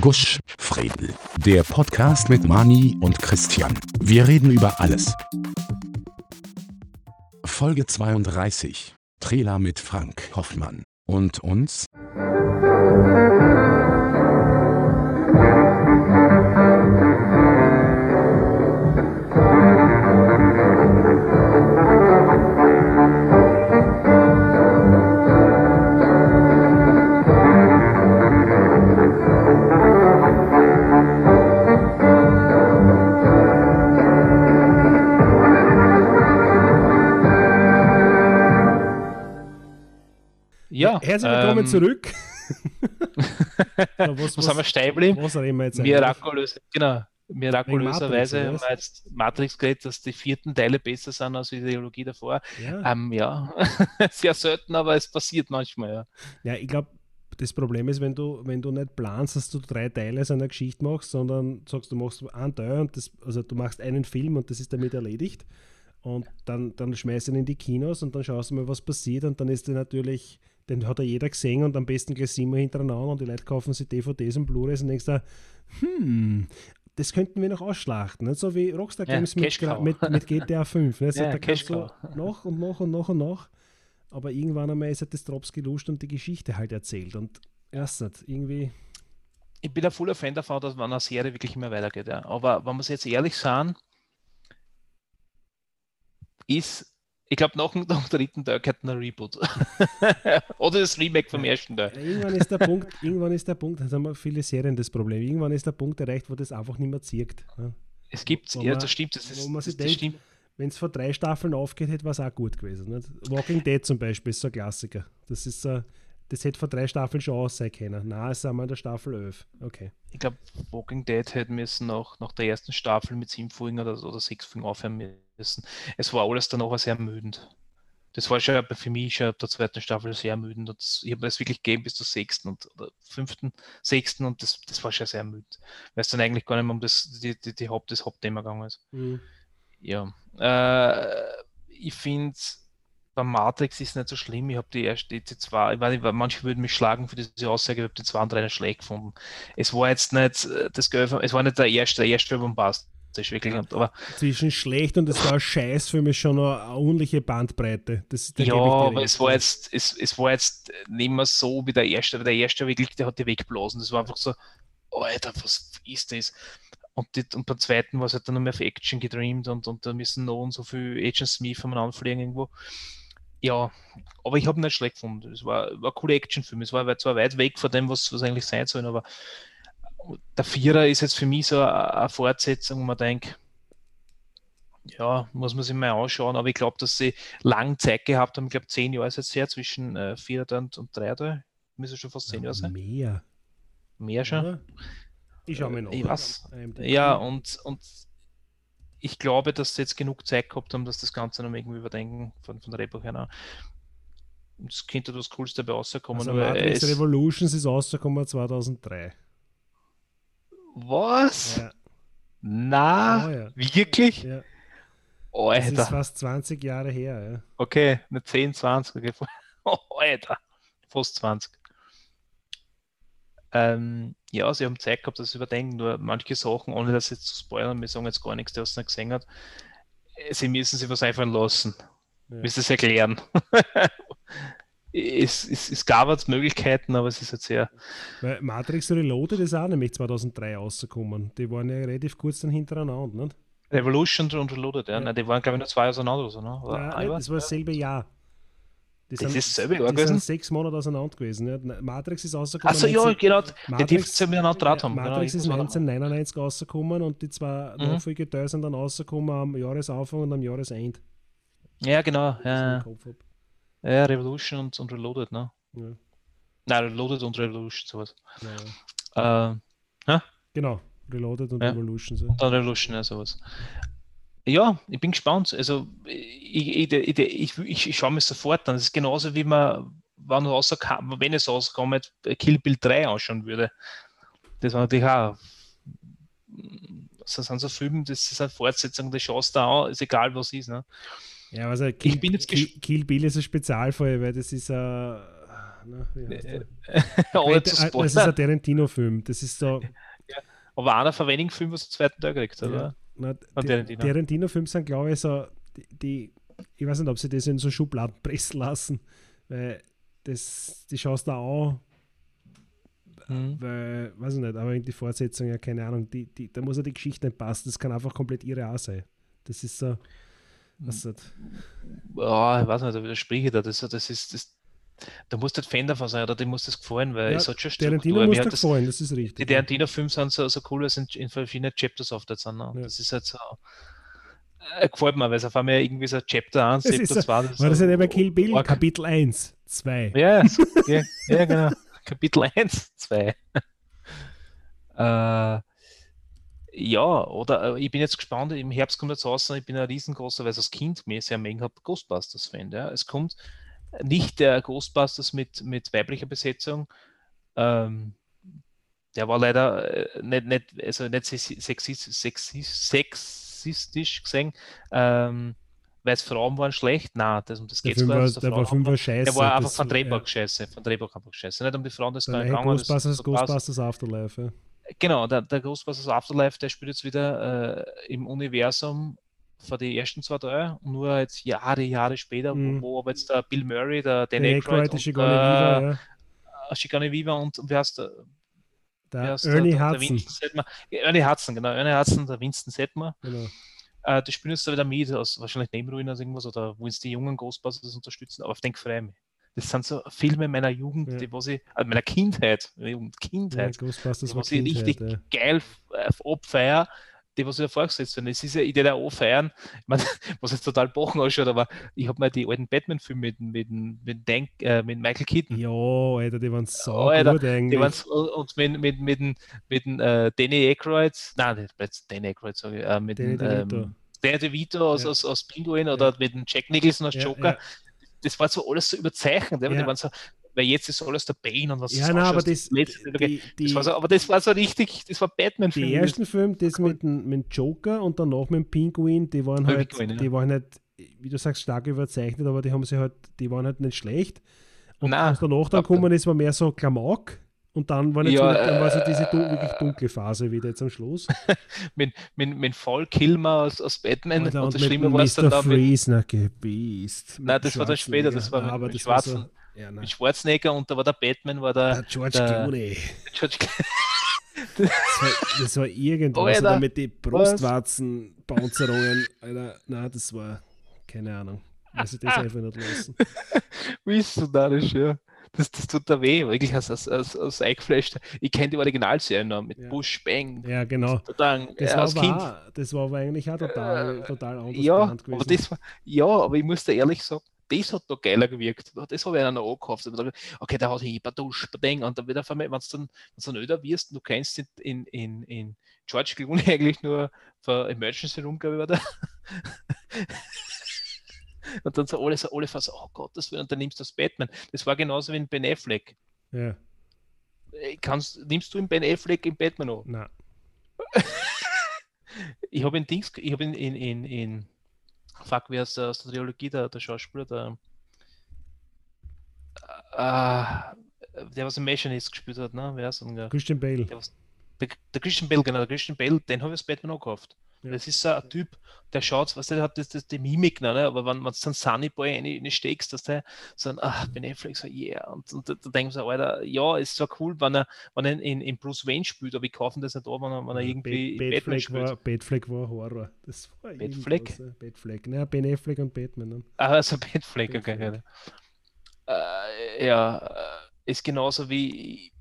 Gusch, Fredel. Der Podcast mit Mani und Christian. Wir reden über alles. Folge 32. Trailer mit Frank Hoffmann. Und uns? Ja, Herzlich willkommen ähm, zurück. was, was haben wir stehen geblieben? Was reden wir jetzt? Mirakulös, genau. Mirakulöserweise haben Matrix, wir jetzt Matrix geredet, dass die vierten Teile besser sind als die Ideologie davor. Ja. Ähm, ja, sehr selten, aber es passiert manchmal, ja. ja, ich glaube, das Problem ist, wenn du, wenn du nicht planst, dass du drei Teile seiner Geschichte machst, sondern sagst, du machst einen Teil und das, also du machst einen Film und das ist damit erledigt. Und dann, dann schmeißt du ihn in die Kinos und dann schaust du mal, was passiert. Und dann ist der natürlich, den hat ja jeder gesehen und am besten gleich siebenmal hintereinander und die Leute kaufen sich DVDs und Blu-rays und denkst da, hm, das könnten wir noch ausschlachten. Nicht so wie Rockstar Ja, Games mit, Cash Cow. mit, mit GTA 5. Ne? Also Ja, da kannst du noch und noch und noch und noch. Aber irgendwann einmal ist halt das Drops geluscht und die Geschichte halt erzählt. Und erst nicht, irgendwie, Ich bin ein voller Fan davon, dass man eine Serie wirklich immer weitergeht. Ja. Aber wenn wir es jetzt ehrlich sagen, ist, ich glaube, nach, dem- nach dem dritten Teil gehört ein Reboot. Oder das Remake vom ersten Teil. Irgendwann ist der Punkt, irgendwann ist der Punkt, das haben wir viele Serien das Problem, irgendwann ist der Punkt erreicht, wo das einfach nicht mehr zirkt. Es gibt, ja, man- das stimmt, das, ist, das, das stimmt. Wenn es vor drei Staffeln aufgeht, hätte es auch gut gewesen. Nicht? Walking Dead zum Beispiel ist so ein Klassiker. Das ist so, das hätte vor drei Staffeln schon aus sein können. Na, es sind wir in der Staffel 11. Okay. Ich glaube, Walking Dead hätte müssen nach, nach der ersten Staffel mit sieben Folgen oder, oder sechs Folgen aufhören müssen. Es war alles dann auch sehr ermüdend. Das war schon für mich schon ab der zweiten Staffel sehr ermüdend. Ich habe das wirklich gegeben bis zur sechsten und oder fünften, sechsten und das, das war schon sehr ermüdend. Weil es dann eigentlich gar nicht mehr um das, die, die, die Haupt, das Hauptthema gegangen ist. Mhm. Ja. Äh, ich finde, bei Matrix ist es nicht so schlimm. Ich habe die erste, die, zwei, ich weiß nicht, manche würden mich schlagen für diese Aussage, ich habe die zwei und drei schlecht gefunden. Es war jetzt nicht äh, das Gelb, es war nicht der erste, der erste war bombastisch, wirklich. Ja. Aber Zwischen schlecht und es war Scheiß für mich schon eine ordentliche Bandbreite. Das, da ja, aber es war jetzt, es, es war jetzt nicht mehr so wie der erste, weil der erste wirklich, der hat die weggeblasen. Das war einfach so, Alter, was ist das? Und, die, und beim zweiten war es halt dann noch mehr auf Action gedreamt und, und da müssen noch und so viel Agent Smith am anfliegen irgendwo. Ja, aber ich habe nicht schlecht gefunden. Es war, war ein cooler Actionfilm. Es war zwar weit weg von dem, was, was eigentlich sein soll, aber der Vierer ist jetzt für mich so eine, Fortsetzung, wo man denkt, ja, muss man sich mal anschauen, aber ich glaube, dass sie lange Zeit gehabt haben. Ich glaube, zehn Jahre ist jetzt her zwischen äh, Vierer und, und Dreier. Müsste schon fast zehn Jahre sein. Mehr. Mehr schon. Oder? Ich schaue mir noch. Ich weiß. Ja, und, und ich glaube, dass sie jetzt genug Zeit gehabt haben, dass das Ganze noch irgendwie überdenken von, von der Repo her. es könnte das Coolste dabei rauskommen. Also Matrix es, Revolutions ist rausgekommen 2003. was? Ja. Na, Oh ja. wirklich? Ja. Das ist Alter. fast 20 Jahre her. Ja. Okay, eine 10, 20. Okay. Oh, Alter. Fast 20. Ähm, ja, sie haben Zeit gehabt, das zu überdenken, nur manche Sachen, ohne das jetzt zu spoilern, wir sagen jetzt gar nichts, der es nicht gesehen hat, äh, sie müssen sich was einfallen lassen. Ja. Müssen es erklären. es, es, es gab jetzt Möglichkeiten, aber es ist jetzt sehr. Weil Matrix Reloaded ist auch nämlich 2003 rausgekommen. Die waren ja relativ kurz dann hintereinander. Nicht? Revolution und Reloaded, ja. Ja. Nein, die waren, glaube ich, nur zwei auseinander oder so, ne? Oder Jahr? das war dasselbe Jahr. Die Das ist dasselbe Jahr die gewesen? sind sechs Monate auseinander gewesen. Ja. Matrix ist rausgekommen. Achso, ja, 19 genau. Die Matrix- dürfen miteinander draht haben. Matrix genau, ist ich muss mal- 1999 rausgekommen und die zwei Mhm. Nachfolgeteile sind dann rausgekommen am Jahresanfang und am Jahresende. Ja, genau. Ja, ja Revolution und, und Reloaded, ne? Ja. Nein, Reloaded und Revolution, sowas. Ja, Äh, Genau, Reloaded und Ja. Revolution. So. und dann Revolution, ja, sowas. Ja, ich bin gespannt. Also, ich, ich, ich, ich, ich, ich schaue mir sofort an. Das ist genauso wie man, wenn, er rauskam, wenn es rauskommt, Kill Bill 3 anschauen würde. Das war natürlich auch. Das sind so Filme, das ist eine Fortsetzung, das schaust du an, ist egal was ist. Ne? Ja, also Kill, bin jetzt Kill, Kill Bill ist ein Spezialfall, weil das ist ein, na, der? Äh, das ist ein. Tarantino-Film. Das ist so. Aber einer von wenigen Filmen, was den zweiten Teil kriegt, oder? Ja, na, Ah, die- Tarantino. Tarantino-Filme sind, glaube ich, so. Die, die, ich weiß nicht, ob sie das in so Schubladen pressen lassen, weil das, die schaust da an, Mhm. weil, weiß ich nicht, aber in die Fortsetzung, ja, keine Ahnung, die, die, da muss ja die Geschichte nicht passen. Das kann einfach komplett irre auch sein. Das ist so. Was nicht. Ja, ich weiß nicht, da widerspreche ich da. Das, das ist, das, da musst du halt Fan davon sein, oder dem muss das gefallen, weil Ja, es hat schon Tarantino muss das, gefallen, das ist die richtig. Tarantino-Filme sind so, so cool, weil sie in, in verschiedenen Chapters aufgeteilt sind. Ne? Ja. Das ist halt so. Äh, gefällt mir, weil es auf einmal irgendwie so Chapter 1, Das Chapter ist so- 2. War das ja nicht bei Kill Bill? arg. Kapitel 1, 2. Ja, ja, ja, genau. Kapitel 1, 2. äh, ja, oder äh, ich bin jetzt gespannt, im Herbst kommt jetzt raus, ich bin ein riesengroßer, weil ich als Kind mir sehr mengen habe, Ghostbusters-Fan. Ja. Es kommt nicht der Ghostbusters mit, mit weiblicher Besetzung. Ähm, der war leider äh, nicht, nicht, also nicht sexi- sexist, sexist, sexistisch gesehen, ähm, weil es Frauen waren schlecht. Nein, das, um das Der geht gar nicht. der Frauen war, scheiße. der war einfach von Drehbuch ja. scheiße, von Drehbuch einfach scheiße. Nicht um die Frauen, das Der gar nicht gegangen. Ghostbusters, passt. Ghostbusters Afterlife. Ja. Genau, der, der Ghostbusters Afterlife, der spielt jetzt wieder äh, im Universum von die ersten zwei Teile, nur jetzt Jahre, Jahre später, Mhm. wo, wo aber jetzt der Bill Murray, der Dan Der Aykroyd und der, ja. äh, Sigourney Weaver und, und wer heißt der? Der Ernie der, der, der Hudson. Ja, Ernie Hudson, genau, Ernie Hudson, der Winston Sedmer. Genau. Äh, die spielen jetzt da wieder mit, aus wahrscheinlich Nebenruinen aus irgendwas oder wollen sie die jungen Ghostbusters unterstützen, aber auf den freue ich mich. Das sind so Filme meiner Jugend, Ja. die was ich, also meiner Kindheit, Jugend, Ja, Kindheit, Ghostbusters die was ich richtig Kindheit, ja. geil äh, abfeier, die was ich da vorgesetzt werden. Es ist ja, ich da auch feiern, ich mein, was jetzt total bochen ausschaut, aber ich habe mir die alten Batman-Filme mit, mit, mit, Dan- äh, mit Michael Keaton, Ja, Alter, die waren so Alter, gut die eigentlich. waren so- und mit, mit, mit, mit, mit dem, äh, Danny Aykroyd, nein, nicht Danny Aykroyd, sage ich, äh, mit Danny dem, DeVito. ähm, Danny DeVito aus, Ja. aus, aus Pinguin oder mit dem Jack Nicholson aus Ja, Joker, ja. das war so alles so überzeichnet, ja, Ja. die waren so, weil jetzt ist alles der Bane und was Ja, das nein, aber das, letzte- die, die, das war so, aber das war so richtig, das war batman die ersten Filme, das mit dem, mit Joker und danach mit dem Pinguin, die waren halt, Pinguin, ja. die waren halt, wie du sagst, stark überzeichnet, aber die haben sie halt, die waren halt nicht schlecht. Und Nein, was danach dann gekommen ist, war mehr so Klamauk. Und dann war, Ja, so, dann war so äh, diese dun wirklich dunkle Phase wieder jetzt am Schluss. mit, mit, mit Fall Kilmer aus, aus Batman Alter, und das mit Schlimme war es dann da mit, Freeze, na gebiest. Nein, das war dann später, das war mit- aber mit das war so, Schwarzen. Ja, mit Schwarzenegger und da war der Batman, war Der der, George der- Clooney. George Das war, das war irgendwas Alter, mit den Brustwarzenpanzerungen. Alter, nein, das war keine Ahnung. Muss ich das einfach nicht lassen. Wie ist so narrisch, ja. Das, das tut da weh, wirklich als, als, als, als eingefleischt. Ich kenne die Originalserie noch mit Ja. Bush, Bang, Ja, genau. Dann, Das, äh, war als Kind. aber, das war aber eigentlich auch total, total anders Ja, geplant aber gewesen. das war, ja, aber ich muss dir ehrlich sagen, das hat noch geiler gewirkt. Das habe ich einer noch angekauft. Ich hab gedacht, Okay, der hat hier Badusch, Badeng, und dann einmal, wenn du dann, dann öder wirst, und du kennst in, in, in, in George Clooney eigentlich nur für Emergency Room, glaube ich, war und dann so alle, so alle fast, oh Gott, das und dann nimmst du das Batman. Das war genauso wie in Ben Affleck. ja, Äh, Kannst, nimmst du in Ben Affleck in Batman an? nein. Ich habe in Dings, ich habe in, in, in, in fuck, wer ist der aus der Trilogie, der, der Schauspieler, der, äh, der was im Machinist gespielt hat, ne? Wer ist denn der? Christian Bale. Der, was, der, der Christian Bale, genau, der Christian Bale, den habe ich als Batman auch gekauft. Ja. Das ist so ein Typ, der schaut, was der hat, das, das, die Mimik, ne? aber wenn man dann Sunny Boy rein steckst, dass der so ein, ach, Ben Affleck, so, yeah, und, und da, da denken sie, Alter, ja, ist zwar cool, wenn er, wenn er in, in Bruce Wayne spielt, aber ich kaufe das nicht an, wenn er, wenn er irgendwie in Batman Batfleck spielt. war, Batfleck war Horror. Das war irgendwas, ja. Batfleck. Naja, Ben Affleck und Batman. Ne? Ah, also Affleck, Ben okay. Ja. Äh, ja, äh, ist genauso wie,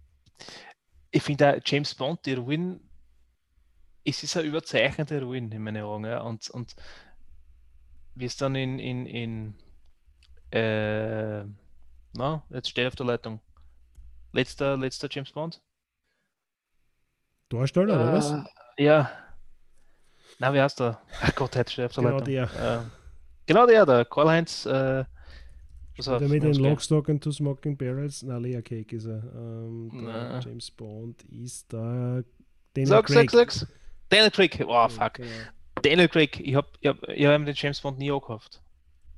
ich finde James Bond, die Ruin, es ist eine überzeichnete Ruin in meinen Augen, ja, und, und wie es dann in, in, in äh, na, jetzt steht auf der Leitung. Letzter, letzter James Bond? Darsteller, oder was? Äh, Ja. Na, wie heißt der? Ach Gott, heute steht auf der Genau Leitung. der. Ähm, genau der, der Karl-Heinz, äh, Der mit den. Lockstock and Two Smoking Barrels. Na, Lea Cake ist er. Ähm, der. James Bond ist da. Daniel Sag, sag, sag's. Daniel Craig. Oh, Ja, fuck. genau. Daniel Craig. Ich hab, ich hab, ich hab den James Bond nie angekauft.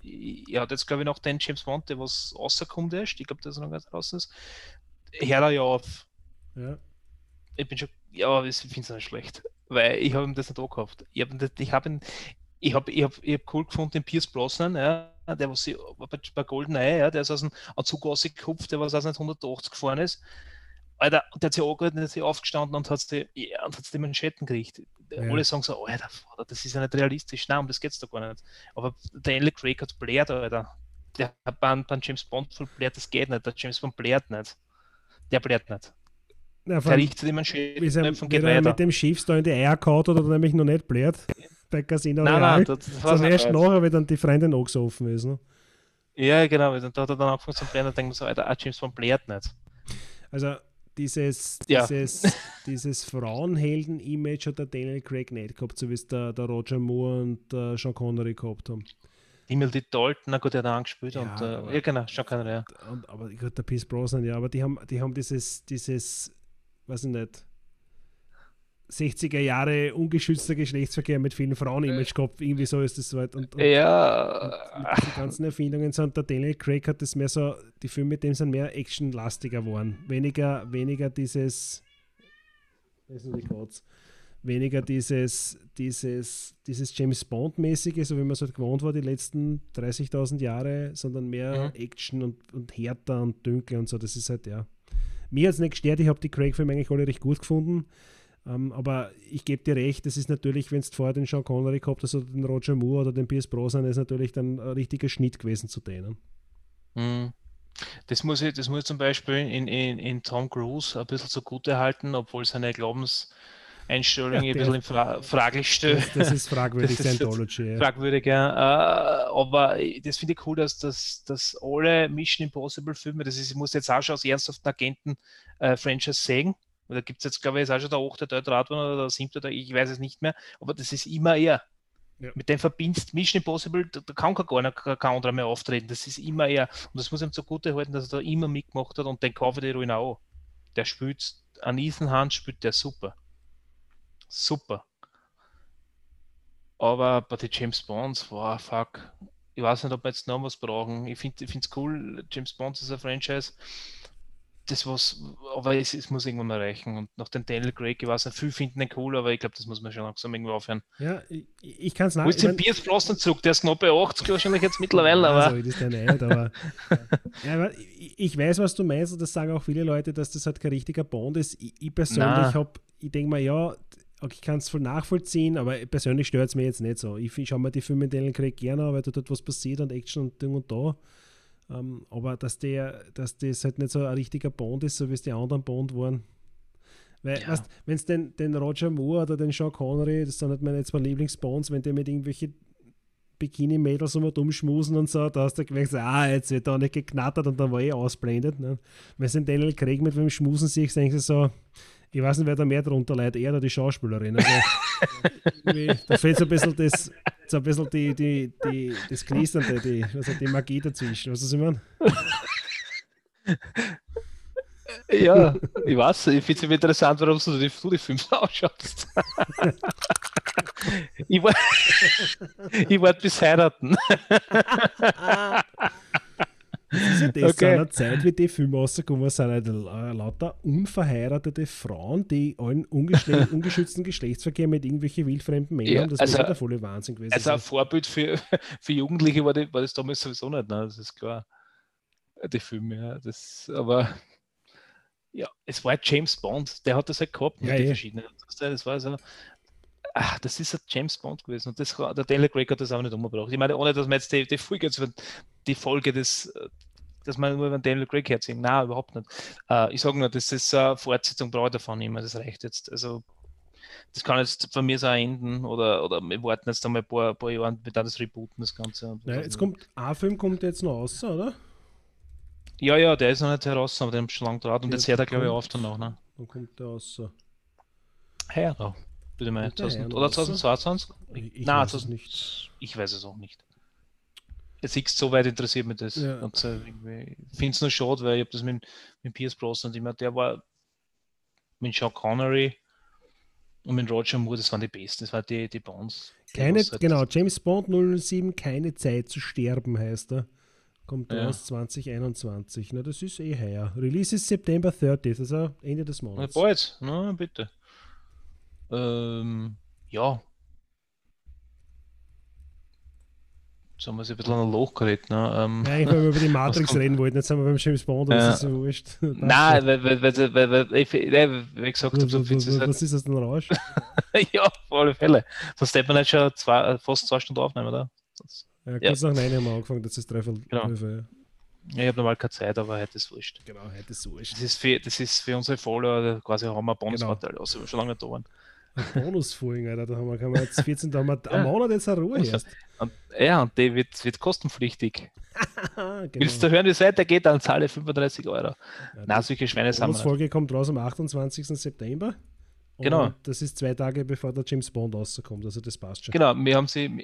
er hat jetzt, glaube ich, noch den James Bond, der was rauskommt erst. Ich glaube, der ist noch ganz raus ist. Hört er ja auf. Ja. Ich bin schon, ja, ich finde es nicht schlecht, weil ich habe ihm das nicht angekauft. Ich habe ich hab ihn, ich habe ich hab, ich hab cool gefunden, den Pierce Brosnan, ja, der was bei, bei GoldenEye, ja, der ist aus dem Anzug rausgekupft, der was aus 180 gefahren ist. Alter, der hat sich angehalten, der hat sich aufgestanden und hat die, ja, und hat die Manschetten gekriegt. Ja. Alle sagen so, Alter, das ist ja nicht realistisch. Nein, um das geht es doch gar nicht. Aber der Daniel Craig hat blärt, Alter. Der hat beim, beim James Bond voll blärt, das geht nicht. Der James Bond blärt nicht. Der blärt nicht. Ja, Der riecht die Manschetten geht er weiter. mit dem Schiff da in die Eier kaut oder nämlich noch nicht blärt. Bei Casino Nein, Real. nein, das, das war's Sondern erst nachher, wenn dann die Freundin angesoffen ist. Ne? Ja, genau. Und da hat er dann angefangen zu blären und denkt man so, Alter, James Bond blärt nicht. Also dieses, Ja. dieses, dieses Frauenhelden-Image hat der Daniel Craig nicht gehabt, so wie es der, der Roger Moore und der Sean Connery gehabt haben. Himmel die Dalton, na gut, der hat auch angespielt. Ja, und, äh, aber- ja, genau, kann er, ja. Und, aber gut, der Pierce Brosnan, ja, aber die haben, die haben dieses, dieses, weiß ich nicht, 60er Jahre ungeschützter Geschlechtsverkehr mit vielen Frauen-Image gehabt, irgendwie so ist das halt. Und, und Ja, mit diesen ganzen Erfindungen sind der Daniel Craig hat das mehr so, die Filme mit dem sind mehr actionlastiger geworden. Weniger, weniger dieses, weniger dieses, dieses, dieses James Bond-mäßige, so wie man es halt gewohnt war die letzten 30.000 Jahre, sondern mehr Mhm. Action und, und härter und dunkler und so. Das ist halt, ja. Mir hat es nicht gestört, ich habe die Craig-Filme eigentlich alle recht gut gefunden. Ähm, aber ich gebe dir recht, das ist natürlich, wenn es vorher den Sean Connery gehabt hast oder den Roger Moore oder den Pierce Brosnan, ist natürlich dann ein richtiger Schnitt gewesen zu denen. Mhm. Das muss ich, das muss zum Beispiel in, in, in Tom Cruise ein bisschen zugute halten, obwohl seine Glaubenseinstellung Ja, ein bisschen in fra fraglich steht. Das, das ist fragwürdig, Das ist. Ja. fragwürdig, ja. Äh, aber das finde ich cool, dass, dass, dass alle Mission Impossible Filme, das ist, ich muss jetzt auch schon aus ernsthaften Agenten-Franchise sehen, weil da gibt es jetzt, glaube ich, ist auch schon der achte Teil draht worden oder der siebte Teil, ich weiß es nicht mehr, aber das ist immer er. Ja. Mit dem verbindest Mission Impossible, da, da kann gar nicht kein anderer mehr auftreten. Das ist immer er. Und das muss ihm zugute halten, dass er da immer mitgemacht hat und den kaufe ich die Ruin auch. Der spielt, an Ethan Hunt spielt der super. Super. Aber bei den James Bonds, wow, fuck. Ich weiß nicht, ob wir jetzt noch was brauchen. Ich finde es cool, James Bond ist ein Franchise. Das was, aber es, es muss irgendwann mal reichen. Und nach dem Daniel Craig, ich weiß nicht, viele finden den cool, aber ich glaube, das muss man schon langsam irgendwo aufhören. Ja, ich, ich kann es Wo ist den Pierce Brosnan zurück? Der ist knapp bei 80 wahrscheinlich jetzt mittlerweile, aber. Also, das ist der nicht, aber, ja, aber ich, ich weiß, was du meinst, und das sagen auch viele Leute, dass das halt kein richtiger Bond ist. Ich, ich persönlich habe, ich denke mal, ja, okay, ich kann es voll nachvollziehen, aber persönlich stört es mir jetzt nicht so. Ich, ich schaue mir die Filme in Daniel Craig gerne an, weil da dort was passiert und Action und Ding und da. Ähm, aber dass der, dass das halt nicht so ein richtiger Bond ist, so wie es die anderen Bond waren. Weil, Ja. wenn es den, den Roger Moore oder den Sean Connery, das sind halt meine zwei Lieblingsbonds, wenn die mit irgendwelche Bikini-Mädels um und umschmusen und so, da hast du gemerkt, so, ah, jetzt wird da nicht geknattert und dann war eh ausblendet. Ne? Wenn du den Daniel Craig mit dem Schmusen siehst, denkst du so, ich weiß nicht, wer da mehr drunter leidet, er oder die Schauspielerin. Also, da fehlt so ein bisschen das, so ein bisschen die, die, die, das Knisternde, die, also die Magie dazwischen. Weißt du, was ich meine? Ja, ich weiß, ich finde es interessant, warum du die, du die Filme ausschaust. ich warte bis heiraten. Das ist ja das, Okay. einer Zeit, wie die Filme rausgekommen sind, halt la- lauter unverheiratete Frauen, die allen ungeschützten Geschlechtsverkehr mit irgendwelchen wildfremden Männern Ja, haben. Das also- muss ja der volle Wahnsinn gewesen Also ein. Vorbild für, für Jugendliche war, die, war das damals sowieso nicht, ne? das ist klar. Die Filme, ja. Das, aber ja, es war James Bond, der hat das halt gehabt mit Ja, den verschiedenen. Das war so, ach, das ist ein James Bond gewesen und das, der Daniel Craig hat das auch nicht umgebracht. Ich meine, ohne dass man jetzt die, die Folge, jetzt, die Folge des, dass man nur über den Daniel Craig herziehen. Nein, überhaupt nicht. Äh, ich sage nur, das ist eine Fortsetzung, brauche ich davon mehr, das reicht jetzt. Also das kann jetzt von mir so enden oder, oder wir warten jetzt einmal ein paar, paar Jahre und dann das rebooten, das Ganze. Ja, jetzt kommt, ein Film kommt jetzt noch raus, oder? ja, ja, der ist noch nicht heraus, aber der ist schon lange draht und jetzt hört er, glaube ich, auf danach. Ne? Dann kommt der raus. Ja, würde ich mal. Kommt der 2000, heuer oder raus? 2022? Ich- ich Nein, weiß es 2000 nicht. Ich weiß es auch nicht. Jetzt so weit interessiert mich das. Ja. Und, äh, ich finde es nur schade, weil ich habe das mit, mit Pierce Brosnan immer, der war mit Sean Connery Und mit Roger Moore, das waren die besten, das waren die, die Bonds. Keine, halt- genau, James Bond 007, keine Zeit zu sterben heißt er. Kommt Ja. raus 2021. Na, das ist eh heuer. Release ist September 30, also Ende des Na, Monats. bald, na bitte. Ähm, ja. Jetzt haben wir sie ein bisschen an ein Loch geredet. Ne? Ähm, Ja, weil wir über die Matrix reden wollten, jetzt sind wir beim James Bond, das Ja. ist so wurscht. Nein, weil, weil, weil, weil, weil, ich, weil, wie gesagt habe, so findest du es was, ist das denn Rausch? ja, auf alle Fälle. Sonst hätte man nicht schon zwei, fast zwei Stunden aufnehmen, oder? Sonst- Ja, kurz nach 9 haben wir angefangen, das ist dreiviertel. Genau. elf, ja. Ja, ich habe normal keine Zeit, aber heute ist wurscht. Genau, heute ist es wurscht. Das ist für, das ist für unsere Follower quasi haben wir Bonusmaterial, Genau. also schon lange da waren. Bonusfolgen, Alter, da haben wir, kann man jetzt 14, da haben wir Ja. am Monat jetzt eine Ruhe erst. Und, ja, und die wird, wird kostenpflichtig. genau. Willst du hören, wie es weitergeht, dann zahle 35 Euro. Ja, Na, die solche Schweine sind nicht. Bonusfolge kommt raus am 28. September. Genau. Das ist zwei Tage bevor der James Bond rauskommt, also das passt schon. Genau, wir haben sie.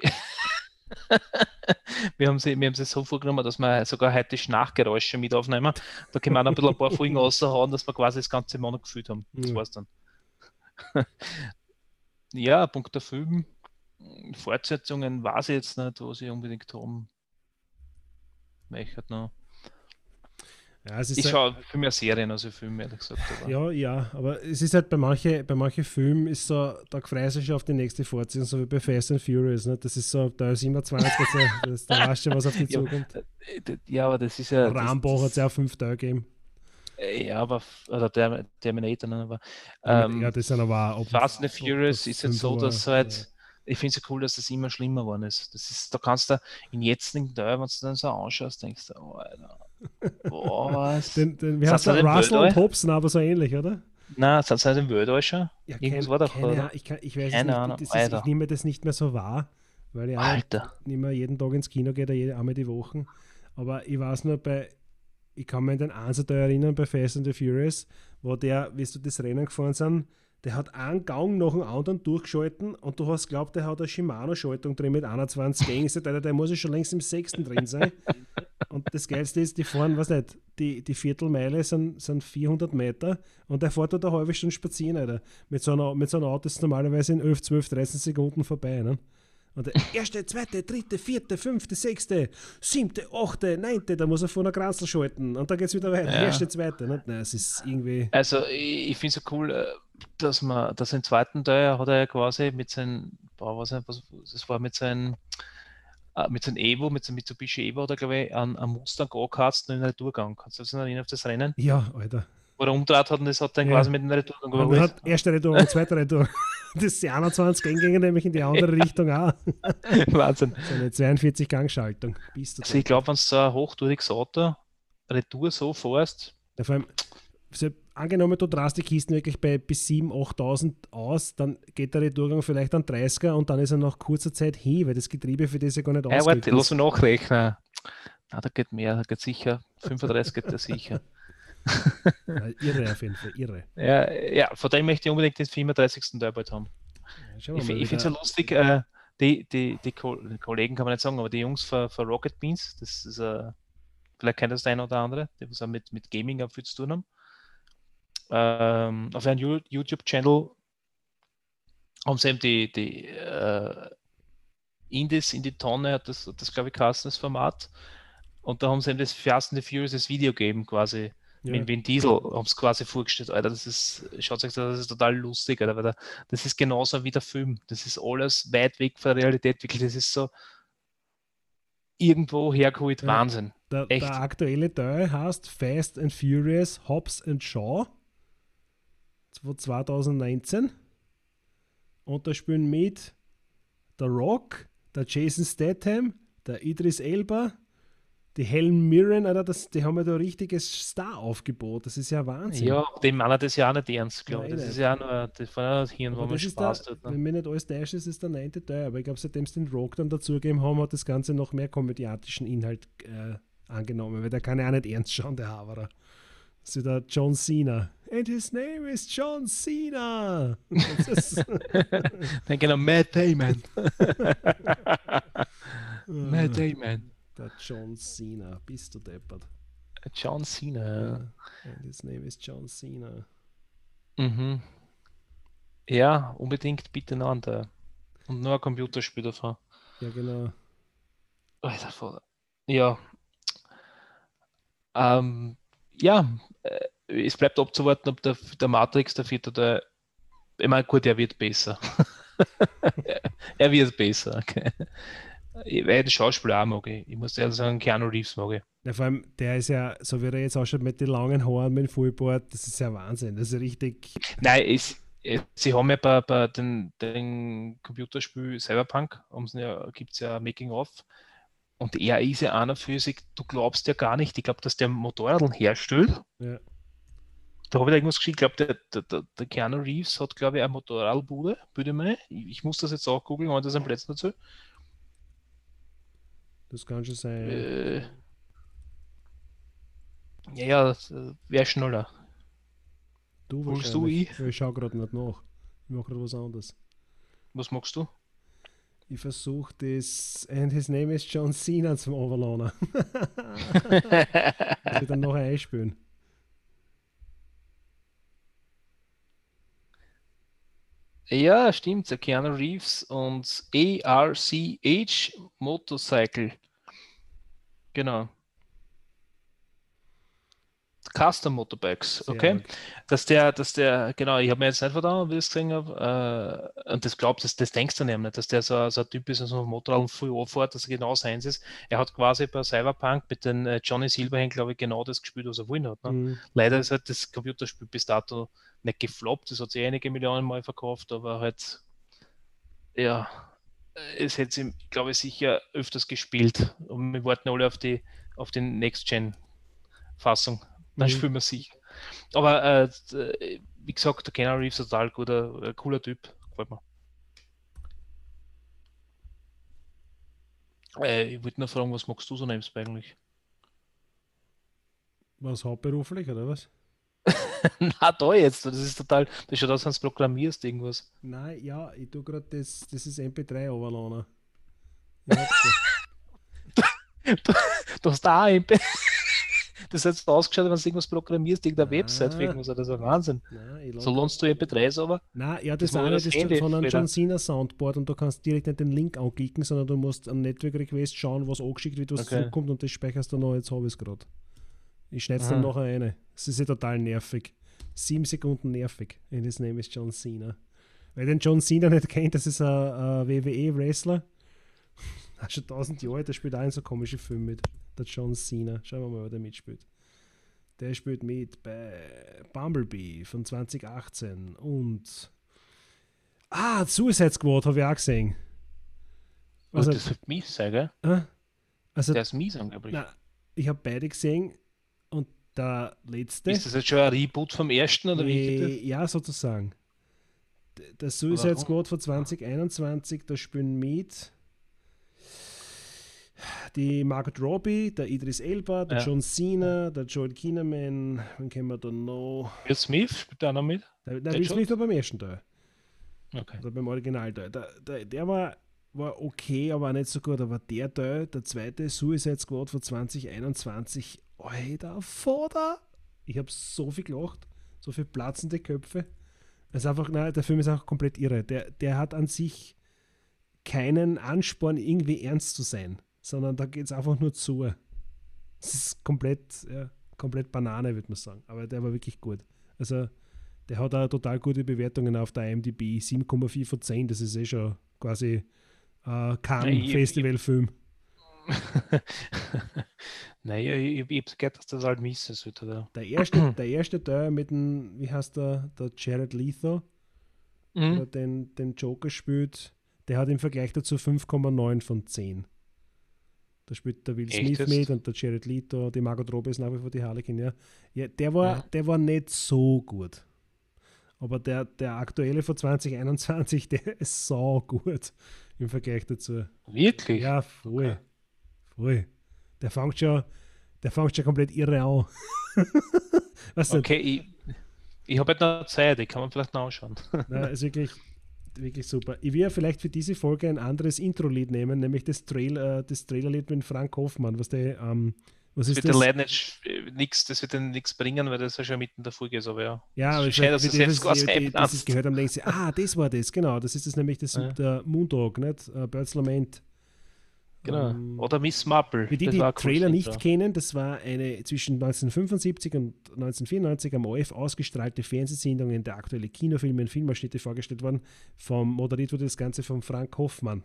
wir, haben sie, wir haben sie so vorgenommen, dass wir sogar heute die Nachgeräusche mit aufnehmen. Da können wir auch ein bisschen ein paar Folgen raushauen, dass wir quasi das ganze Monat gefühlt haben. Das Ja. war's dann. ja, Punkt der Film. Fortsetzungen weiß ich jetzt nicht, was ich unbedingt haben möchte. Noch. Ja, es ist Ich halt- schaue viel mehr Serien als Filme, ehrlich gesagt. Aber Ja, ja, aber es ist halt bei manchen bei manche Filmen ist so, da freust du schon auf die nächste Fortsetzung, so wie bei Fast and Furious. Ne? Das ist so, da ist immer 20, das, das, da weißt du, was auf dich Ja, zukommt. äh, d- ja, aber das ist ja. Rambo hat es ja auch fünf Tage gegeben. Äh, Ja, aber oder der Terminator, ne, aber ähm, ja, das sind aber auch. Fast and Furious ist jetzt so, dass war, halt, ich finde es ja cool, dass das immer schlimmer geworden ist. Das ist, da kannst du in jetzigen Teil, wenn du dann so anschaust, denkst du, oh, Alter, was? Den, den, sie der? denn Russell und Hobson, aber so ähnlich, oder? Na, sind sie im World auch schon? Ja, Irgendwas kein- war doch, keine oder? Ich, kann, ich weiß Keine nicht. Ahnung, ist, ich nehme das nicht mehr so wahr, weil ich auch Alter. nicht mehr jeden Tag ins Kino gehe, jede, einmal die Woche. Aber ich weiß nur, bei, ich kann mich an den Einser erinnern bei Fast and the Furious, wo der, wie du das Rennen gefahren sind, der hat einen Gang nach dem anderen durchgeschalten und du hast glaubt, der hat eine Shimano-Schaltung drin mit 21 Gängen. Ich Alter, der muss ja schon längst im sechsten drin sein. Und das Geilste ist, die fahren, was nicht, die, die Viertelmeile sind, sind 400 Meter und der fährt dort eine halbe Stunde spazieren, Alter. Mit so einer, mit so einem Auto ist es normalerweise in 11, 12, 13 Sekunden vorbei, ne? Und der erste, zweite, dritte, vierte, fünfte, sechste, siebte, achte, neunte, da muss er vor einer Kranzel schalten und dann geht es wieder weiter. Ja. Erste, zweite, ne? Nein, es ist irgendwie. Also ich, ich finde es so cool, äh, dass man, dass im zweiten Teil hat er ja quasi mit seinem, boah, was, was, das war mit seinem, äh, mit seinem Evo, mit seinem Mitsubishi Evo, oder glaube ich, an, an Mustang angeheizt und in den Retourgang. Kannst du dich noch erinnern auf das Rennen? Ja, Alter. Wo er hat und das hat dann Ja. quasi mit dem Retourgang er überholt. hat erste Retour und zweite Retour. Das die 21 Gänge nämlich in die andere Richtung auch. Wahnsinn. So eine 42 Gangschaltung. Bist du Also ich glaube, wenn du so ein hochtouriges Auto Retour so fährst, Ja, vor allem, angenommen, du drast die Kisten wirklich bei bis 7.000, 8.000 aus, dann geht der Retourgang vielleicht an 30er und dann ist er nach kurzer Zeit hin, weil das Getriebe für das ja gar nicht ja, warte, lass mich nachrechnen. Na, da geht mehr, da geht sicher. 35 geht da sicher. Ja, irre auf jeden Fall, irre. Ja, ja, von dem möchte ich unbedingt den 35. Teil bald haben. Ja, Ich, ich finde es ja lustig, äh, die, die, die Ko Kollegen kann man nicht sagen, aber die Jungs von, von Rocket Beans, das ist, äh, vielleicht kennt das der eine oder andere, die was auch mit, mit Gaming auch viel zu tun haben. Ähm, auf einem Ju- YouTube-Channel haben sie eben die, die äh, Indies in die Tonne, hat das, das glaube ich, geheißen, das Format. Und da haben sie eben das Fast and the Furious das Video gegeben, quasi ja, mit Vin Diesel haben es quasi vorgestellt, Alter, das ist, schaut euch das, ist total lustig, Alter, weil da, das ist genauso wie der Film. Das ist alles weit weg von der Realität, wirklich. Das ist so irgendwo hergeholt, Ja. Wahnsinn. der, der aktuelle Teil heißt Fast and Furious Hobbs and Shaw von 2019 und da spielen mit der Rock, der Jason Statham, der Idris Elba, die Helen Mirren, Alter, das, die haben ja da ein richtiges Star-Aufgebot. Das ist ja Wahnsinn. Ja, dem meinen das ja auch nicht ernst, glaube ich. Das ist ja auch nur das war das Hirn, wo Aber man das ist Spaß der, tut. Ne? wenn mir nicht alles täuscht, ist es der neunte Teil. Aber ich glaube, seitdem sie den Rock dann dazugegeben haben, hat das Ganze noch mehr komödiatischen Inhalt äh, angenommen, weil der kann ja auch nicht ernst schauen, der Haverer. Ist der John Cena. And his name is John Cena. Dann genau, Matt Damon. Matt Damon. der John Cena. Bist du deppert. John Cena. And his name is John Cena. Mhm. Ja, unbedingt bitte noch an. Und nur ein Computerspiel davon. Ja, genau. Alter. Ja. Ähm, ja, äh, es bleibt abzuwarten, ob der, der Matrix, der vierte, der. Ich meine, gut, er wird besser. er wird besser. Okay. Ich werde Schauspieler auch mag ich. Ich muss ehrlich sagen, Keanu Reeves mag ich. Ja, vor allem, der ist ja, so wie er jetzt ausschaut, mit den langen Haaren, mit dem Fullboard, das ist ja Wahnsinn. Das ist richtig. Nein, es, sie haben ja bei, bei den, den Computerspiel Cyberpunk, ja, gibt es ja Making-of. Und er ist ja einer für sich, du glaubst ja gar nicht. Ich glaube, dass der Motorradl herstellt. Ja. Da habe ich da irgendwas geschrieben. Ich glaube, der, der, der Keanu Reeves hat, glaube ich, eine Motorradbude, würde mal. Ich, ich muss das jetzt auch googeln, aber das ein Plätzchen dazu. Das kann schon sein. Äh, ja, ja, äh, wäre schneller. Du Holst du ich? Ich schaue gerade nicht nach. Ich mache gerade was anderes. Was magst du? Ich versuche das. And his name is John Cena zum Overladen. ich will dann noch einspielen. Ja, stimmt. Der Keanu Reeves und ARCH Motorcycle. Genau. Custom Motorbikes, okay? Dass der, dass der, genau, ich habe mir jetzt nicht verdaut, wie ich es gesehen habe, äh, und das glaubt, das, das denkst du nicht, dass der so, so ein Typ ist, so ein Motorrad früh anfährt, dass er genau seins ist. Er hat quasi bei Cyberpunk mit den äh, Johnny Silverhand, glaube ich, genau das gespielt, was er wollen hat. Ne? Mhm. Leider ist halt das Computerspiel bis dato nicht gefloppt, das hat sich einige Millionen Mal verkauft, aber halt, ja, es hätte sie, glaube ich, sicher öfters gespielt. Und wir warten alle auf die, auf die Next-Gen-Fassung. Dann mhm. spielen wir sicher. Aber äh, wie gesagt, der Keanu Reeves ist total guter, äh, cooler Typ. Gefällt mir. Äh, ich wollte nur fragen, was magst du so nebenbei eigentlich? Was hauptberuflich oder was? Na, da jetzt, das ist total, das schaut aus, als programmierst irgendwas. Nein, ja, ich tue gerade das, das ist MP3 overladen. du, du hast auch MP. Das hat so ausgeschaut, wenn du irgendwas programmierst, irgendeine Nein. Website, irgendwas, das war Wahnsinn. Nein, so lohnst du MP3s aber? Nein, ja, das, das eine das ist von einem John Cena Soundboard und du kannst direkt nicht den Link anklicken, sondern du musst am Network Request schauen, was angeschickt wird, was okay. zurückkommt und das speicherst du noch, jetzt habe ich es gerade. Ich schneide es dann nachher eine. Es ist ja total nervig. Sieben Sekunden nervig. Und das Name ist John Cena. Wer den John Cena nicht kennt, das ist ein, ein WWE-Wrestler. Schon tausend Jahre, der spielt auch in so komische Filme mit. Der John Cena. Schauen wir mal, wer der mitspielt. Der spielt mit bei Bumblebee von 2018 und. Ah, Suicide Squad habe ich auch gesehen. Also, das wird mies sein, gell? Äh? Also, der ist mies angeblich. Na, ich habe beide gesehen und der letzte. Ist das jetzt schon ein Reboot vom ersten oder wie? Äh, ja, sozusagen. Der Suicide Warum? Squad von 2021, da spielen mit die Margot Robbie, der Idris Elba, der ja. John Cena, der Joel Kinnaman, wen kennen wir da noch? Will Smith spielt da noch mit? Der, der Will Smith war beim ersten Teil. Okay. Oder beim Originalteil. Der, der, der war, war okay, aber auch nicht so gut. Aber der Teil, der zweite Suicide Squad von 2021, alter Vater! Ich habe so viel gelacht, so viel platzende Köpfe. Es ist einfach, nein, der Film ist auch komplett irre. Der, der hat an sich keinen Ansporn, irgendwie ernst zu sein sondern da geht es einfach nur zu. Es ist komplett, ja, komplett Banane, würde man sagen. Aber der war wirklich gut. Also, der hat auch total gute Bewertungen auf der IMDb. 7,4 von 10, das ist eh schon quasi äh, kein Festivalfilm. naja, ich, ich, ich habe gehört, dass das halt mies ist. Oder? Der erste, der erste Teil mit dem, wie heißt der, der Jared Leto, mhm. der den, den Joker spielt, der hat im Vergleich dazu 5,9 von 10. Da spielt der Will Smith Echt? mit und der Jared Leto, die Margot Robbie ist nach wie vor die Harlequin, ja. ja der, war, ja. der war nicht so gut. Aber der, der aktuelle von 2021, der ist so gut im Vergleich dazu. Wirklich? Ja, voll. Okay. Voll. Der fängt schon, der fängt schon komplett irre an. okay, ich, ich habe halt noch Zeit, ich kann man vielleicht nachschauen. Nein, ist wirklich, wirklich super. Ich will vielleicht für diese Folge ein anderes Intro-Lied nehmen, nämlich das, Trail, äh, das Trailer-Lied mit Frank Hoffmann, was der ähm, Was Das ist wird den das? Nicht nix, das wird denen nichts bringen, weil das ja schon mitten in der Folge ist, aber ja. Ja, aber Schön, dass die selbst quasi die, das ist gehört denken sie, ah, das war das, genau, das ist das nämlich das, Ja. der Moondog, nicht? Uh, Birds Lament. Genau. Ähm, Oder Miss Marple. Für die, die ein Trailer nicht Intro. kennen, das war eine zwischen 1975 und 1994 am ORF ausgestrahlte Fernsehsendung, in der aktuelle Kinofilme und Filmausschnitte vorgestellt wurden. Vom, moderiert wurde das Ganze von Frank Hoffmann.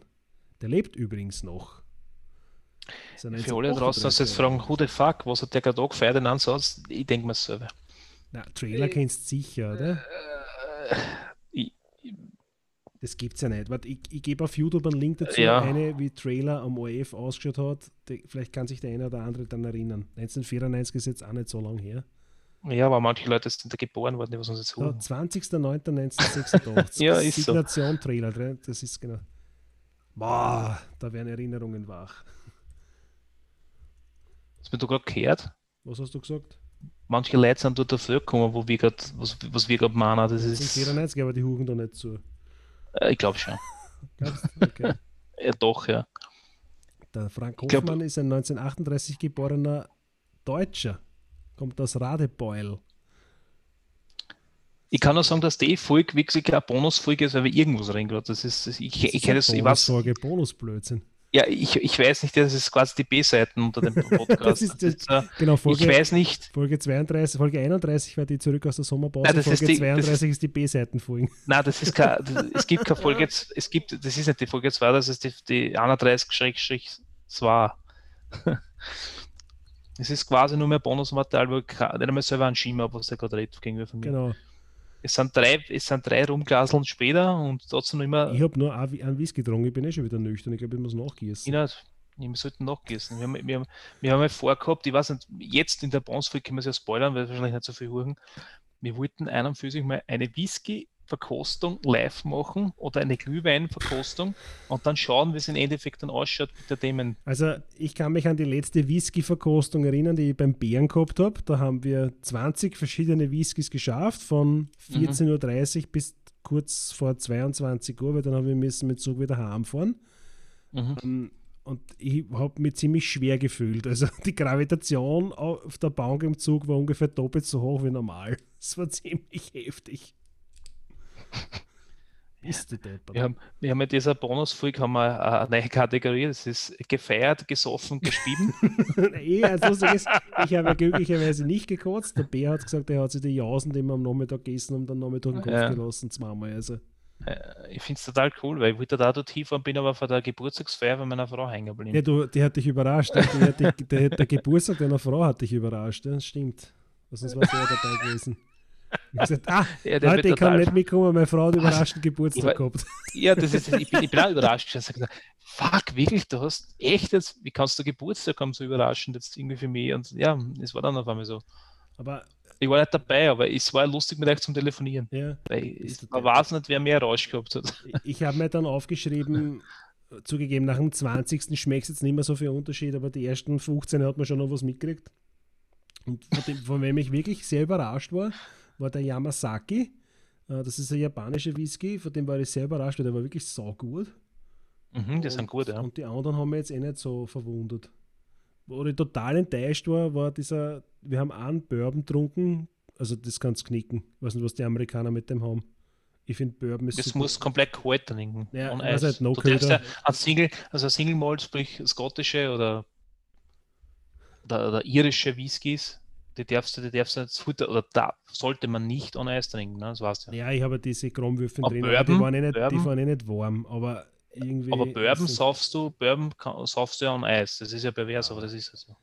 Der lebt übrigens noch. Für alle draußen, dass sie jetzt 1938er. fragen, who the fuck, was hat der gerade angefeiert, den Ansatz? Ich denke mir selber. Na, Trailer kennst du sicher, oder? Äh, ich, Das gibt's ja nicht. Warte, ich, ich gebe auf YouTube einen Link dazu, Ja. eine, wie Trailer am ORF ausgeschaut hat. Die, vielleicht kann sich der eine oder andere dann erinnern. 1994 ist jetzt auch nicht so lang her. ja, aber manche Leute sind da geboren worden, die was uns jetzt Da, hören. 20.09.1986. Ja, ist so. Signation Trailer drin. Das ist genau. Boah, da werden Erinnerungen wach. Hast du mir gerade gehört? Was hast du gesagt? Manche Leute sind dort dafür gekommen, wo wir gerade, was, was wir gerade meinen. Das ist, 94, aber die huchen da nicht zu. Äh, ich glaube schon. Okay. Ja, doch, ja. Der Frank Ich glaub- ist ein 1938 geborener Deutscher. Kommt aus Radebeul. Ich kann nur sagen, dass die Folge wirklich eine Bonusfolge ist, weil wir irgendwas reingeladen. Das ist, das, ich, ich, kenne das, ich weiß, Bonusblödsinn. Ja, ich, ich weiß nicht, das ist quasi die B-Seiten unter dem Podcast. Das ist das- äh, Genau, ich Folge, weiß nicht, Folge 32, Folge 31 war die zurück aus der Sommerpause. Nein, das ist Folge die- das 32 ist die B-Seitenfolge. Nein, das ist kein, das, es gibt keine Folge, es gibt, das ist nicht die Folge 2, das ist die, die 31-2. Es ist quasi nur mehr Bonusmaterial, wo ich nicht einmal selber einen Schimmer habe, was der gerade redet gegenüber von mir. Genau. Es sind drei, es sind drei Rumglaseln später und trotzdem noch immer, Ich habe nur ein- einen Whisky getrunken, ich bin eh schon wieder nüchtern. Ich glaube, ich muss nachgießen. ich nicht, wir sollten nachgießen. Wir haben, wir, haben, wir haben ja vorgehabt, ich weiß nicht, jetzt in der Bonusfolge können wir es ja spoilern, weil wir wahrscheinlich nicht so viel hören. Wir wollten einen und für sich mal eine Whisky-Verkostung live machen oder eine Glühwein-Verkostung und dann schauen, wie es im Endeffekt dann ausschaut mit der Themen. Also, ich kann mich an die letzte Whisky-Verkostung erinnern, die ich beim Bären gehabt habe. Da haben wir 20 verschiedene Whiskys geschafft, von 14.30 Uhr bis kurz vor 22 Uhr, weil dann haben wir müssen mit Zug wieder heimfahren. Mhm. Ähm, Und ich habe mich ziemlich schwer gefühlt. Also die Gravitation auf der Bank im Zug war ungefähr doppelt so hoch wie normal. Es war ziemlich heftig. Ist die Deppert. Wir haben, wir haben in dieser Bonusfolge haben wir eine neue Kategorie, das ist gefeiert, gesoffen, gespieben. eh, ist, ich habe ja glücklicherweise nicht gekotzt. Der Bär hat gesagt, er hat sich die Jausen, die wir am Nachmittag gegessen haben, dann Nachmittag im Kopf Ja. gelassen, zweimal. Also, ich finde es total cool, weil ich wollte da dort hinfahren, bin aber vor der Geburtstagsfeier von meiner Frau hängen geblieben. ja, du, die hat dich überrascht. Die hat dich, der, der Geburtstag deiner Frau hat dich überrascht. Ja, Das stimmt. Sonst war der dabei gewesen. Ich gesagt, ah, Ja, Leute, ich kann nicht mitkommen, meine Frau hat überraschenden Geburtstag Ich gehabt. Ja, das ist, ich, bin, ich bin auch überrascht. Ich habe gesagt, fuck, wirklich, du hast echt jetzt, wie kannst du Geburtstag haben, so überraschend jetzt irgendwie für mich? Und ja, es war dann auf einmal so. Aber Ich war nicht dabei, aber es war lustig mit euch zum Telefonieren. ja, ich, man weiß nicht, wer mehr Rausch gehabt hat. ich habe mir dann aufgeschrieben, zugegeben, nach dem 20. schmeckt es jetzt nicht mehr so viel Unterschied, aber die ersten 15 hat man schon noch was mitgekriegt. Und von, dem, von wem ich wirklich sehr überrascht war, war der Yamasaki. Äh, Das ist ein japanischer Whisky, von dem war ich sehr überrascht, weil der war wirklich saugut. Mhm, die und, sind gut, ja. Und die anderen haben mich jetzt eh nicht so verwundert. Wo ich total enttäuscht war, war dieser, wir haben einen Bourbon getrunken, also das kannst du knicken. Ich weiß nicht, was die Amerikaner mit dem haben. Ich finde Bourbon ist Das super. muss komplett kalt trinken. Ja, Eis. nicht, no du darfst ja ein Single, also ein Single Malt, sprich skottische oder, oder, oder irische Whiskys, die darfst du, die darfst du nicht, Futter- oder da sollte man nicht ohne Eis trinken, ne? das weißt du. Ja, ich habe diese Chromwürfel Aber drin, aber die Bourbon? waren, eh nicht, die Bourbon? waren eh nicht warm, aber irgendwie. Aber Bourbon ist- saufst du, Bourbon kann- saufst du ja an Eis. Das ist ja pervers, aber das ist also.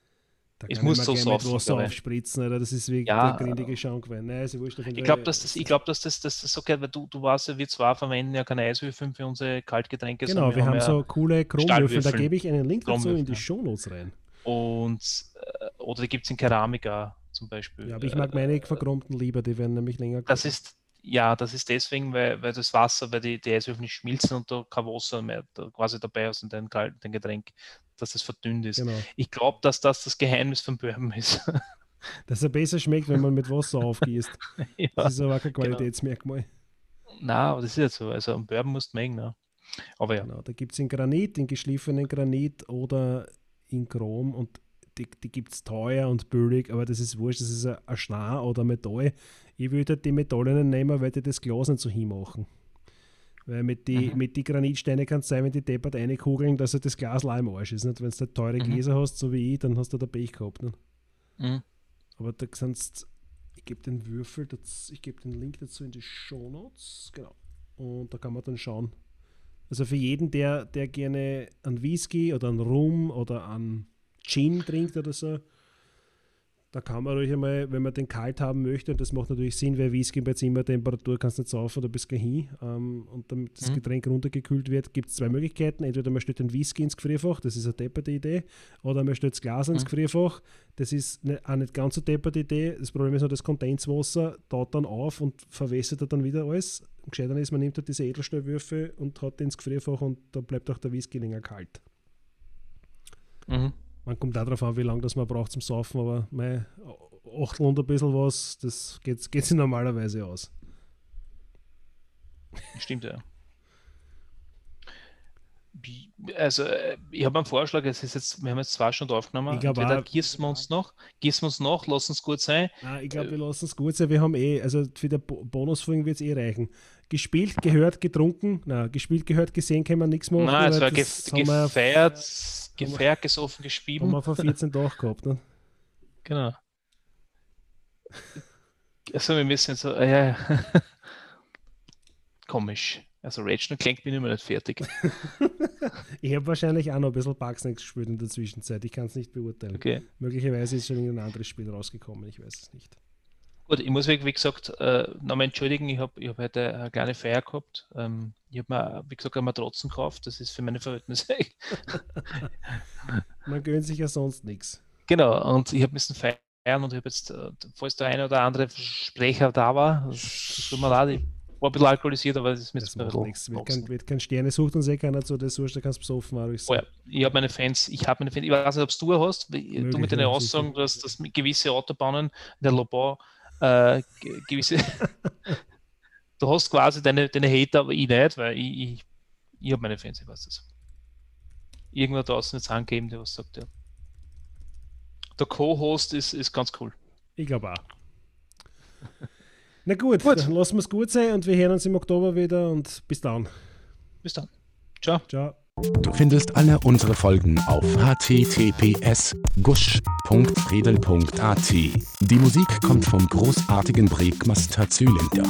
da es kann muss ich so gleich mit saufen, Wasser glaub aufspritzen, oder? Das ist wirklich Ja, der grindige Schaumwein. Nein, ist ja wurscht. Ich glaube, dass das, ich glaube, dass das, das, das okay, weil du, du weißt ja, wir zwar verwenden ja keine Eiswürfel für unsere Kaltgetränke, Genau, wir haben ja so coole Chromwürfel. Da gebe ich einen Link dazu in die. Shownotes rein. Und äh, oder die gibt es in Keramik auch, zum Beispiel. Ja, aber ich mag meine verchromten lieber, die werden nämlich länger. Das ist, ja, das ist deswegen, weil, weil das Wasser, weil die, die Eiswürfel nicht schmilzen und du kein Wasser mehr da quasi dabei in deinem kalten dein Getränk, dass das verdünnt ist. Genau. Ich glaube, dass das das Geheimnis von Bourbon ist. Dass er besser schmeckt, wenn man mit Wasser aufgießt. ja. Das ist aber kein Genau. Qualitätsmerkmal. Na, aber das ist ja so. Also ein Bourbon musst du mengen. Ne? Aber ja. Genau, da gibt es in Granit, in geschliffenen Granit oder in Chrom und die, die gibt es teuer und billig, aber das ist wurscht, das ist ein, ein oder Metall. Ich würde halt die Metallenen nehmen, weil die das Glas nicht so hinmachen. Weil mit die, Mhm. mit die Granitsteine kann es sein, wenn die deppert reinkugeln, dass er das Glas leer im Arsch ist. Nicht? Wenn du teure Mhm. Gläser hast, so wie ich, dann hast du da Pech gehabt. Nicht? Mhm. Aber da kannst ich gebe den Würfel, dazu, ich gebe den Link dazu in die Show Notes, genau. Und da kann man dann schauen. Also für jeden, der, der gerne einen Whisky oder einen Rum oder einen Gin trinkt oder so, da kann man ruhig einmal, wenn man den kalt haben möchte, und das macht natürlich Sinn, weil Whisky bei Zimmertemperatur kannst du nicht saufen, da bist du hin. Ähm, und damit das Mhm. Getränk runtergekühlt wird, gibt es zwei Möglichkeiten. Entweder man stellt den Whisky ins Gefrierfach, das ist eine depperte Idee, oder man stellt das Glas ins Mhm. Gefrierfach, das ist ne, auch nicht ganz so depperte Idee. Das Problem ist nur, das Kondenswasser taut dann auf und verwässert dann wieder alles. Am gescheitern ist, man nimmt halt diese Edelstahlwürfe und hat den ins Gefrierfach und da bleibt auch der Whisky länger kalt. Mhm. Man kommt auch darauf an, wie lange das man braucht zum Saufen, aber mein Achtel und ein bisschen was, das geht, geht sich normalerweise aus. Stimmt, ja. Also, äh, ich habe einen Vorschlag, es ist jetzt, wir haben jetzt zwei Stunden aufgenommen. Ich glaub Entweder auch- gießen wir uns noch, gießen wir uns noch, lassen es gut sein. Nein, ich glaube, wir lassen es gut sein. Wir haben eh, also für Bo- Bonusfolgen wird es eh reichen. Gespielt, gehört, getrunken. Nein, gespielt, gehört, gesehen können wir nichts machen. Nein, es war wir, gefeiert, gefeiert, gesoffen, haben gespieben. wir vor 14 Tagen gehabt. Ne? Genau. Also, wir müssen jetzt so, äh, ja, komisch. Also, Rage klingt bin ich immer nicht fertig. Ich habe wahrscheinlich auch noch ein bisschen Bugsnax gespielt in der Zwischenzeit. Ich kann es nicht beurteilen. Okay. Möglicherweise ist schon irgendein anderes Spiel rausgekommen, ich weiß es nicht. Gut, ich muss, wie wie gesagt, äh, nochmal entschuldigen, ich habe ich hab heute eine kleine Feier gehabt. Ähm, ich habe mir, wie gesagt, eine Matratzen gekauft. Das ist für meine Verhältnisse. Man gönnt sich ja sonst nichts. genau, und ich habe müssen feiern und ich habe jetzt, äh, falls der eine oder andere Sprecher da war, das tut mir leid, ich war ein bisschen alkoholisiert, aber das ist mir Das macht nichts. Gewachsen. kein, wird kein Sterne sucht uns eh keiner zu, das wurscht, da kannst du besoffen auch Oh ja, ich habe meine Fans, ich habe meine Fans, ich weiß nicht, ob du hast, du Möglich, mit deinen ja, Aussagen, sicher. dass, dass mit gewisse Autobahnen, der Lobau, äh, ge- gewisse, du hast quasi deine, deine Hater, aber ich nicht, weil ich, ich, ich habe meine Fans, ich weiß das. Irgendwer draußen jetzt angeben, der was sagt, ja. Der Co-Host ist, ist ganz cool. Ich glaube auch. Na gut, Gut. dann lassen wir es gut sein und wir hören uns im Oktober wieder und bis dann. Bis dann. Ciao. Ciao. Du findest alle unsere Folgen auf https gusch.redel.at. Die Musik kommt vom großartigen Breakmaster Zylinder.